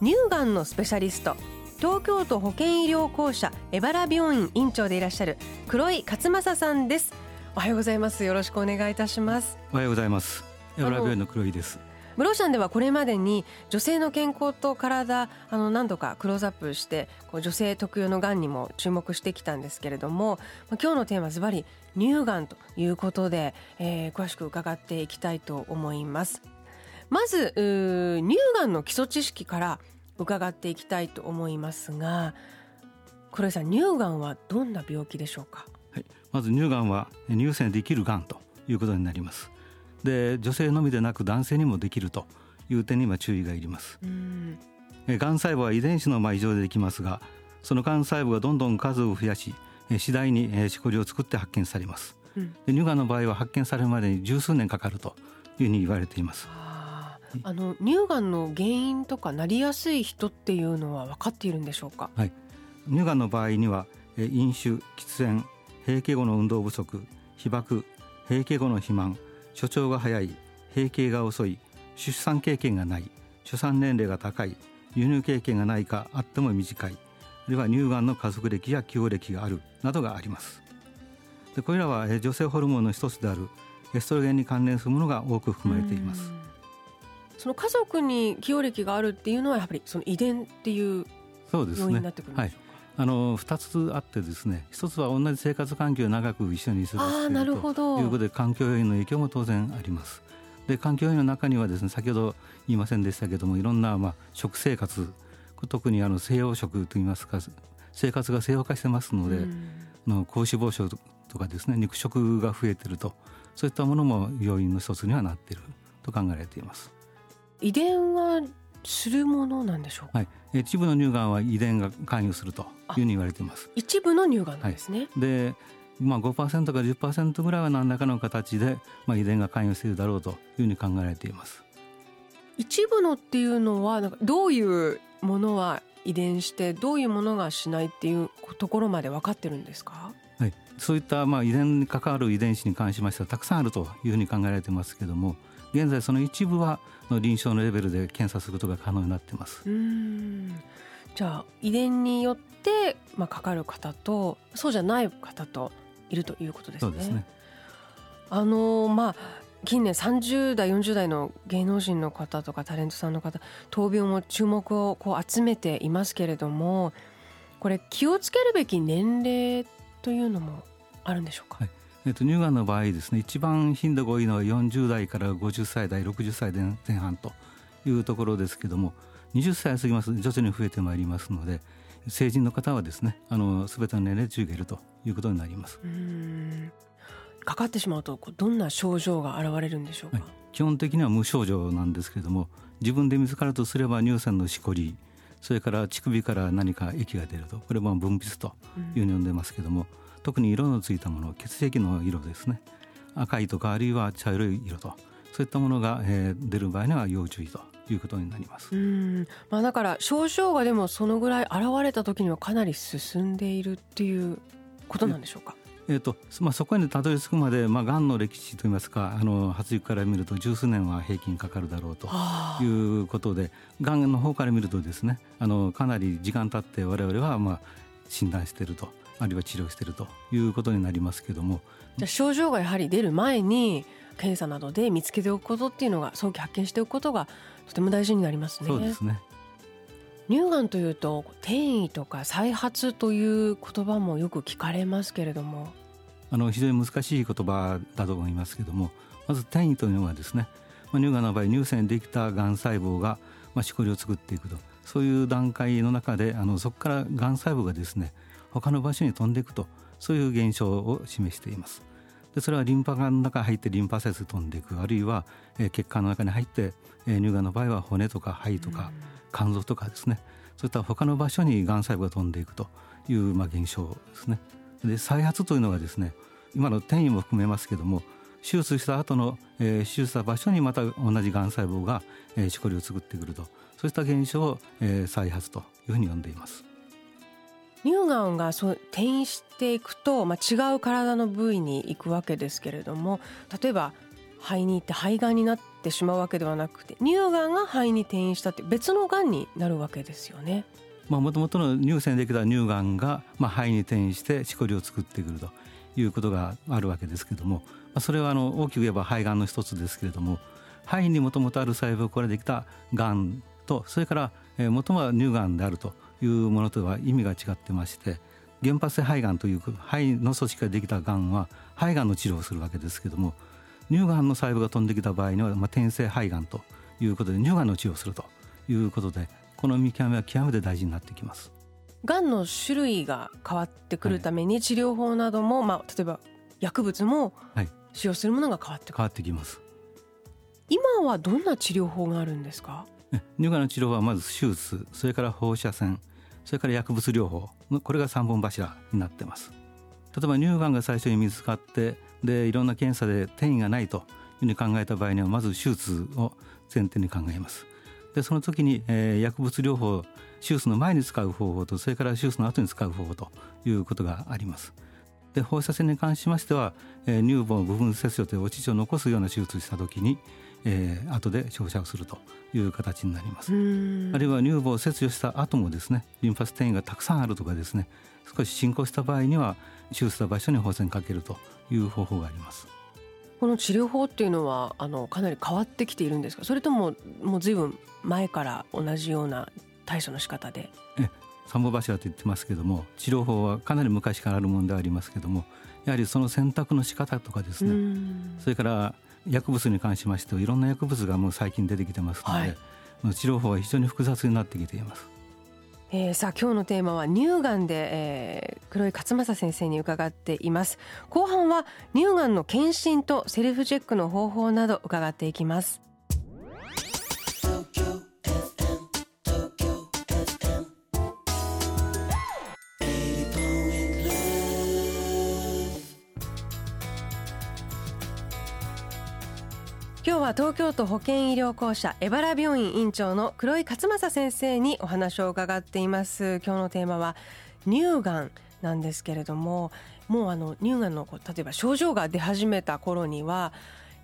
乳がんのスペシャリスト。東京都保健医療公社エバラ病院院長でいらっしゃる黒井勝正さんです。おはようございます。よろしくお願いいたします。おはようございます。エバラ病院の黒井です。ブローシャンではこれまでに女性の健康と体あの何度かクローズアップしてこう女性特有のがんにも注目してきたんですけれども今日のテーマズバリ乳がんということで、えー、詳しく伺っていきたいと思いますまず乳がんの基礎知識から伺っていきたいと思いますが黒井さん乳がんはどんな病気でしょうか、はい、まず乳がんは乳腺できるがんということになります。で女性のみでなく男性にもできるという点には注意がいります。がん細胞は遺伝子の異常でできますがそのがん細胞がどんどん数を増やし次第にしこりを作って発見されます、うん、で乳がんの場合は発見されるまでに十数年かかるというふうに言われていますあの乳がんの原因とかなりやすい人っていうのは分かっているんでしょうか、はい、乳がんの場合には飲酒喫煙閉経後の運動不足被爆閉経後の肥満所長が早い閉経が遅い出産経験がない出産年齢が高い輸入経験がないかあっても短いあるいは乳がんの家族歴や起用歴があるなどがあります。でこれらは女性ホルモンの一つであるエストロゲンに関連するものが多く含まれていますその家族に起用歴があるっていうのはやっぱりその遺伝っていう要因になってくるんでしょうか、はい。あの2つあってですね一つは同じ生活環境を長く一緒に過ごしているということで環境要因の影響も当然あります。で環境要因の中にはですね先ほど言いませんでしたけどもいろんなまあ食生活特にあの西洋食といいますか生活が西洋化してますので、うん、の高脂肪症とかですね肉食が増えてるとそういったものも要因の一つにはなっていると考えられています。遺伝はするものなんでしょうか、はい、一部の乳がんは遺伝が関与するというふうに言われています。一部の乳がんなんですね、はい、でまあ、5%か10%ぐらいは何らかの形で、まあ、遺伝が関与しているだろうというふうに考えられています。一部のっていうのはなんかどういうものは遺伝してどういうものがしないっていうところまで分かってるんですか？はい、そういったまあ遺伝に関わる遺伝子に関しましてはたくさんあるというふうに考えられてますけれども現在その一部はの臨床のレベルで検査することが可能になっています。じゃあ遺伝によってまあかかる方とそうじゃない方といるということですね。そうですね。あのまあ近年30代40代の芸能人の方とかタレントさんの方闘病も注目をこう集めていますけれどもこれ気をつけるべき年齢というのもあるんでしょうか、はいえっと、乳がんの場合ですね一番頻度が多いのは40代から50歳代60歳前半というところですけども20歳過ぎますと徐々に増えてまいりますので成人の方はですねあの全ての年齢で注意がいるということになります。かかってしまうとどんな症状が現れるんでしょうか、はい、基本的には無症状なんですけれども自分で見つかるとすれば乳腺のしこりそれから乳首から何か液が出るとこれも分泌というふうに呼んでますけども、特に色のついたもの血液の色ですね。赤いとかあるいは茶色い色とそういったものが、えー、出る場合には要注意ということになります。うん。まあ、だから症状がでもそのぐらい現れた時にはかなり進んでいるっていうことなんでしょうか？えーとまあ、そこにたどり着くまで、まあ、がんの歴史といいますかあの発育から見ると十数年は平均かかるだろうということでがんの方から見るとですねあのかなり時間経って我々は、まあ、診断しているとあるいは治療しているということになりますけども。じゃ症状がやはり出る前に検査などで見つけておくことっていうのが早期発見しておくことがとても大事になりますね。そうですね。乳がんというと転移とか再発という言葉もよく聞かれますけれども。あの非常に難しい言葉だと思いますけどもまず転移というのはですね、まあ、乳がんの場合乳腺にできたがん細胞が、まあ、しこりを作っていくと。そういう段階の中であのそこからがん細胞がですね他の場所に飛んでいくとそういう現象を示しています。でそれはリンパ管の中に入ってリンパ節飛んでいくあるいは、えー、血管の中に入って、えー、乳がんの場合は骨とか肺とか肝臓とかですねそういった他の場所にがん細胞が飛んでいくというまあ現象ですね。で再発というのはですね今の転移も含めますけども手術した後の、えー、手術した場所にまた同じがん細胞が、えー、しこりを作ってくるとそういった現象を、えー、再発というふうに呼んでいます。乳がんがそう転移していくと、まあ、違う体の部位に行くわけですけれども例えば肺に行って肺がんになってしまうわけではなくて乳がんが肺に転移したって別のがんになるわけですよね。もともとの乳腺できた乳がんが、まあ、肺に転移してしこりを作ってくるということがあるわけですけれども、まあ、それはあの大きく言えば肺がんの一つですけれども肺にもともとある細胞からできたがんとそれからもともとは乳がんであるというものとは意味が違ってまして原発性肺がんという肺の組織ができたがんは肺がんの治療をするわけですけれども乳がんの細胞が飛んできた場合には、まあ、転生肺がんということで乳がんの治療をするということでこの見極めは極めて大事になってきます。がんの種類が変わってくるために治療法なども、はい、まあ、例えば薬物も使用するものが変わってくる、変わってきます。今はどんな治療法があるんですか？乳がんの治療はまず手術それから放射線それから薬物療法これが3本柱になってます。例えば乳がんが最初に見つかってでいろんな検査で転移がないというふうに考えた場合にはまず手術を前提に考えます。でその時に、えー、薬物療法手術の前に使う方法とそれから手術の後に使う方法ということがあります。で放射線に関しましては、えー、乳房部分切除というお乳を残すような手術をした時に、えー、後で照射をするという形になります。あるいは乳房を切除した後もですねリンパス転移がたくさんあるとかですね少し進行した場合には手術した場所に放射線かけるという方法があります。この治療法っていうのはあのかなり変わってきているんですか？それとももう随分前から同じような対処の仕方で？え三本柱と言ってますけども治療法はかなり昔からあるものでありますけどもやはりその選択の仕方とかですねそれから薬物に関しましてはいろんな薬物がもう最近出てきてますので、はい、治療法は非常に複雑になってきています。えー、さあ今日のテーマは乳がんで、えー、黒井勝正先生に伺っています。後半は乳がんの検診とセルフチェックの方法など伺っていきます今日は東京都保健医療公社江原病院院長の黒井勝正先生にお話を伺っています。今日のテーマは乳がんなんですけれどももうあの乳がんの例えば症状が出始めた頃には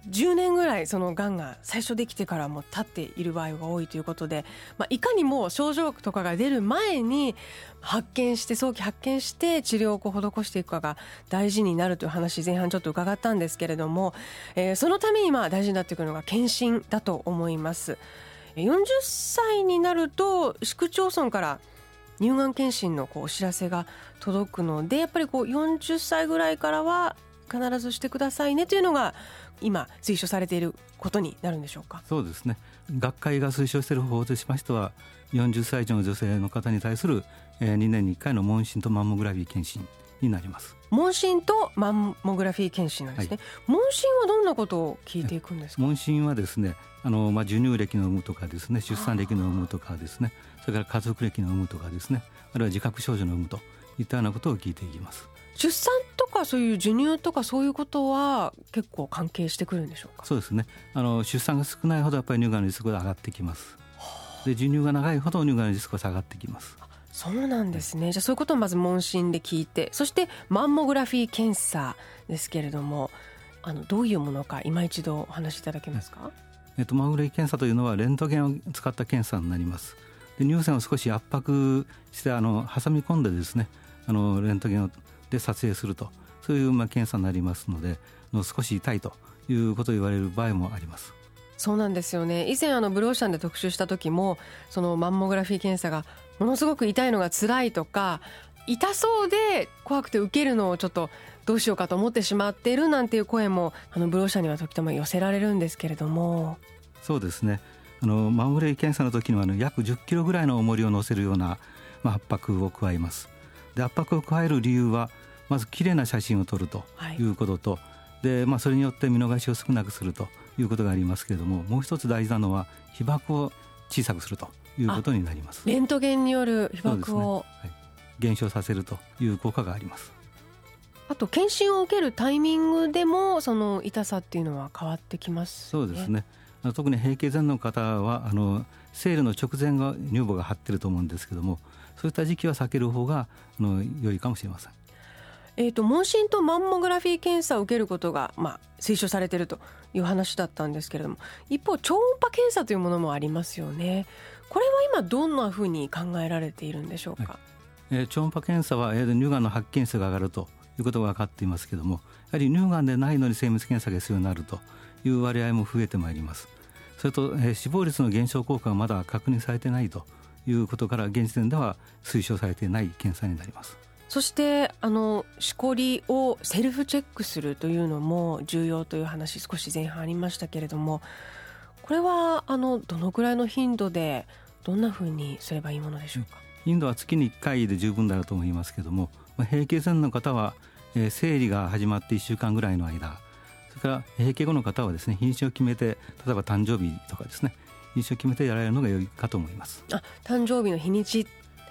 10年ぐらいそのがんが最初できてからも経っている場合が多いということで、まあ、いかにも症状とかが出る前に発見して早期発見して治療を施していくかが大事になるという話前半ちょっと伺ったんですけれども、えー、そのためにまあ大事になってくるのが検診だと思います。40歳になると市区町村から乳がん検診のこうお知らせが届くのでやっぱりこう40歳ぐらいからは必ずしてくださいねというのが今推奨されていることになるんでしょうか？そうですね。学会が推奨している方法としましては40歳以上の女性の方に対する2年に1回の問診とマンモグラフィー検診になります。問診とマンモグラフィー検診なんですね、はい、問診はどんなことを聞いていくんですか？問診はですねあの、まあ、授乳歴の有無とかですね出産歴の有無とかですねそれから家族歴の有無とかですねあるいは自覚症状の有無といったようなことを聞いていきます。出産とかそういう授乳とかそういうことは結構関係してくるんでしょうか？そうですね。あの出産が少ないほどやっぱり乳がんのリスクが上がってきます。で授乳が長いほど乳がんのリスクが下がってきます。そうなんですね。じゃあそういうことをまず問診で聞いてそしてマンモグラフィー検査ですけれどもあのどういうものか今一度お話しいただけますか、えっと、マンモグラフィー検査というのはレントゲンを使った検査になります。で乳腺を少し圧迫してあの挟み込んでですねあのレントゲンをで撮影するとそういうまあ検査になりますのでの少し痛いということを言われる場合もあります。そうなんですよね。以前あのブローシャンで特集した時もそのマンモグラフィー検査がものすごく痛いのが辛いとか痛そうで怖くて受けるのをちょっとどうしようかと思ってしまっているなんていう声もあのブローシャンには時たま寄せられるんですけれども。そうですね。あのマンモグラフィー検査の時にはあの約10キロぐらいの重りを乗せるような、まあ、圧迫を加えます。で圧迫を加える理由はまず綺麗な写真を撮るとい。うことと、はい、でまあ、それによって見逃しを少なくするということがありますけれどももう一つ大事なのは被曝を小さくするということになります。レントゲンによる被曝を、ね。はい、減少させるという効果があります。あと検診を受けるタイミングでもその痛さっていうのは変わってきます、ね、そうですね。特に閉経前の方はあの生理の直前が乳房が張ってると思うんですけどもそういった時期は避ける方があの良いかもしれません。えーと、問診とマンモグラフィー検査を受けることが、まあ、推奨されているという話だったんですけれども一方超音波検査というものもありますよね。これは今どんなふうに考えられているんでしょうか、はい、えー、超音波検査は、えー、乳がんの発見数が上がるということが分かっていますけれどもやはり乳がんでないのに精密検査が必要になるという割合も増えてまいります。それと、えー、死亡率の減少効果がまだ確認されてないということから現時点では推奨されていない検査になります。そしてあのしこりをセルフチェックするというのも重要という話少し前半ありましたけれどもこれはあのどのくらいの頻度でどんなふうにすればいいものでしょうか？頻度は月に1回で十分だと思いますけれども、まあ、閉経前の方は、えー、生理が始まって1週間ぐらいの間それから閉経後の方はですね日にちを決めて例えば誕生日とかですね日にちを決めてやられるのが良いかと思います。あ誕生日の日にち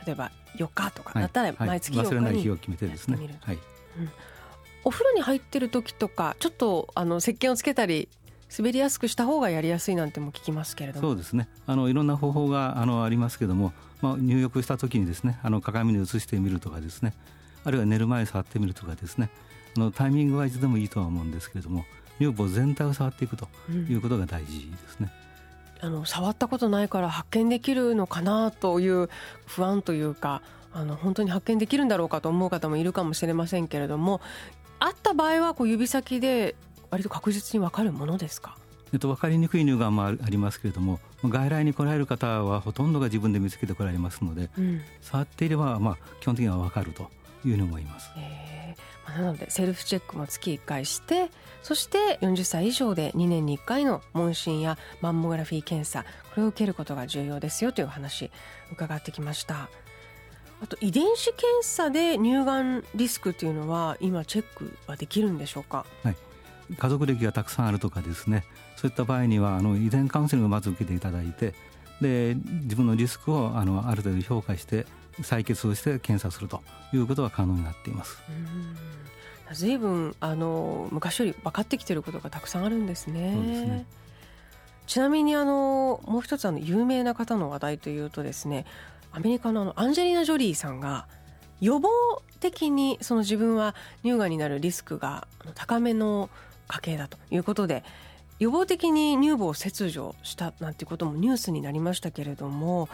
例えば4日とかだったら毎月4日に、はい、忘れない日を決めてですね、はい。うん、お風呂に入ってる時とかちょっとあの石鹸をつけたり滑りやすくした方がやりやすいなんても聞きますけれども。そうですね。あのいろんな方法があのありますけども、まあ、入浴した時にですねあの鏡に映してみるとかですね。あるいは寝る前に触ってみるとかですね。あのタイミングはいつでもいいとは思うんですけれども乳房全体を触っていくということが大事ですね。うんあの触ったことないから発見できるのかなという不安というかあの本当に発見できるんだろうかと思う方もいるかもしれませんけれどもあった場合はこう指先で割と確実に分かるものですか？えっと、分かりにくい乳がんもありますけれども外来に来られる方はほとんどが自分で見つけてこられますので、うん、触っていれば、まあ、基本的には分かるというふうに思います。えー、なのでセルフチェックも月1回してそして40歳以上で2年に1回の問診やマンモグラフィー検査これを受けることが重要ですよという話伺ってきました。あと遺伝子検査で乳がんリスクというのは今チェックはできるんでしょうか、はい、家族歴がたくさんあるとかですね。そういった場合にはあの遺伝カウンセリングをまず受けていただいてで自分のリスクをあのある程度評価して採血をして検査するということが可能になっています。ずいぶんあの昔より分かってきていることがたくさんあるんですね。そうですねちなみにあのもう一つあの有名な方の話題というとですねアメリカのあのアンジェリーナ・ジョリーさんが予防的にその自分は乳がんになるリスクが高めの家系だということで予防的に乳房を切除したなんてこともニュースになりましたけれども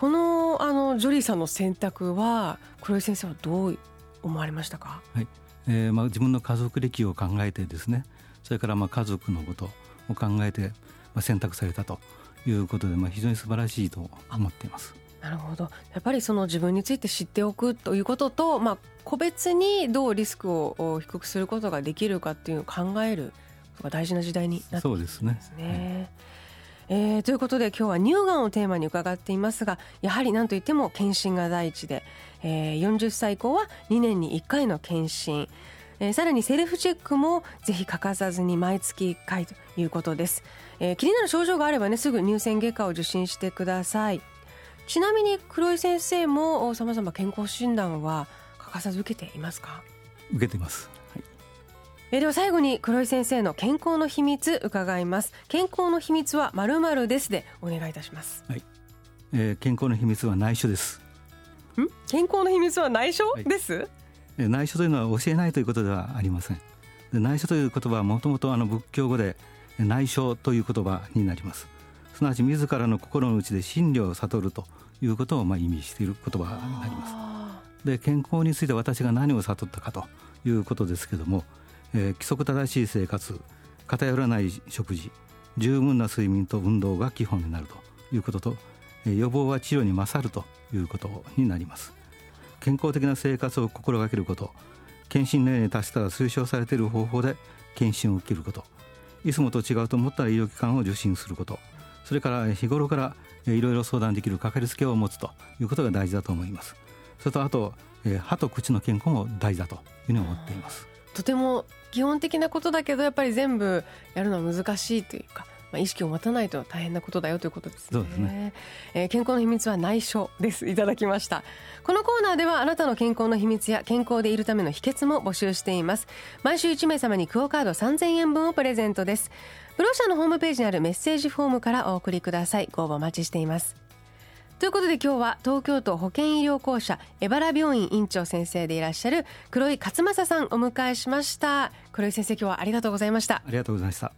このあのジョリーさんの選択は黒井先生はどう思われましたか、はい。えーまあ、自分の家族歴を考えてですねそれからまあ家族のことを考えて、まあ、選択されたということで、まあ、非常に素晴らしいと思っています。なるほど。やっぱりその自分について知っておくということと、まあ、個別にどうリスクを低くすることができるかっていうのを考えることが大事な時代になっているんですね。そうですね、えー、ということで今日は乳がんをテーマに伺っていますがやはり何といっても検診が第一で、えー、40歳以降は2年に1回の検診、えー、さらにセルフチェックもぜひ欠かさずに毎月1回ということです、えー、気になる症状があればねすぐ乳腺外科を受診してください。ちなみに黒井先生もさまざま健康診断は欠かさず受けていますか？受けてます。えでは最後に黒井先生の健康の秘密伺います。健康の秘密はまるまるですでお願いいたします。はい、えー、健康の秘密は内緒です。ん？健康の秘密は内緒？です、はい、え内緒というのは教えないということではありません。で内緒という言葉はもともとあの仏教語で内緒という言葉になります。すなわち自らの心の内で真理を悟るということをまあ意味している言葉になります。で健康について私が何を悟ったかということですけどもえー、規則正しい生活偏らない食事十分な睡眠と運動が基本になるということと、えー、予防は治療に勝るということになります。健康的な生活を心がけること検診年齢に達したら推奨されている方法で検診を受けることいつもと違うと思ったら医療機関を受診することそれから日頃からいろいろ相談できるかかりつけを持つということが大事だと思います。それとあと歯と口の健康も大事だというふうに思っています。とても基本的なことだけどやっぱり全部やるのは難しいというかまあ、意識を持たないと大変なことだよということですね。そうですね、えー、健康の秘密は内緒です。いただきました。このコーナーではあなたの健康の秘密や健康でいるための秘訣も募集しています。毎週1名様にクオカード3000円分をプレゼントです。ブローシャのホームページにあるメッセージフォームからお送りください。ご応募お待ちしていますということで今日は東京都保健医療公社江原病院院長先生でいらっしゃる黒井勝正さんお迎えしました。黒井先生今日はありがとうございました。ありがとうございました。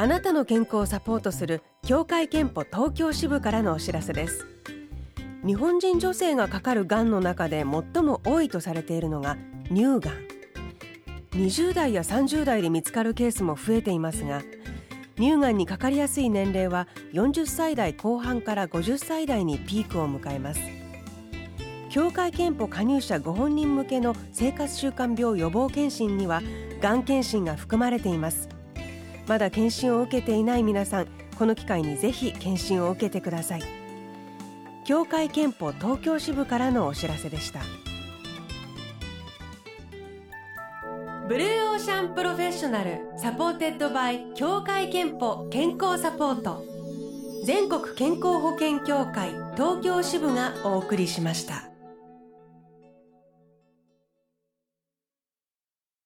あなたの健康をサポートする協会憲法東京支部からのお知らせです日本人女性がかかるがんの中で最も多いとされているのが乳がん。20代や30代で見つかるケースも増えていますが乳がんにかかりやすい年齢は40歳代後半から50歳代にピークを迎えます。協会憲法加入者ご本人向けの生活習慣病予防検診にはがん検診が含まれています。まだ検診を受けていない皆さんこの機会にぜひ検診を受けてください。協会けんぽ東京支部からのお知らせでした。 Blue Ocean Professional supported by 協会けんぽ健康サポート。全国健康保険協会東京支部がお送りしました。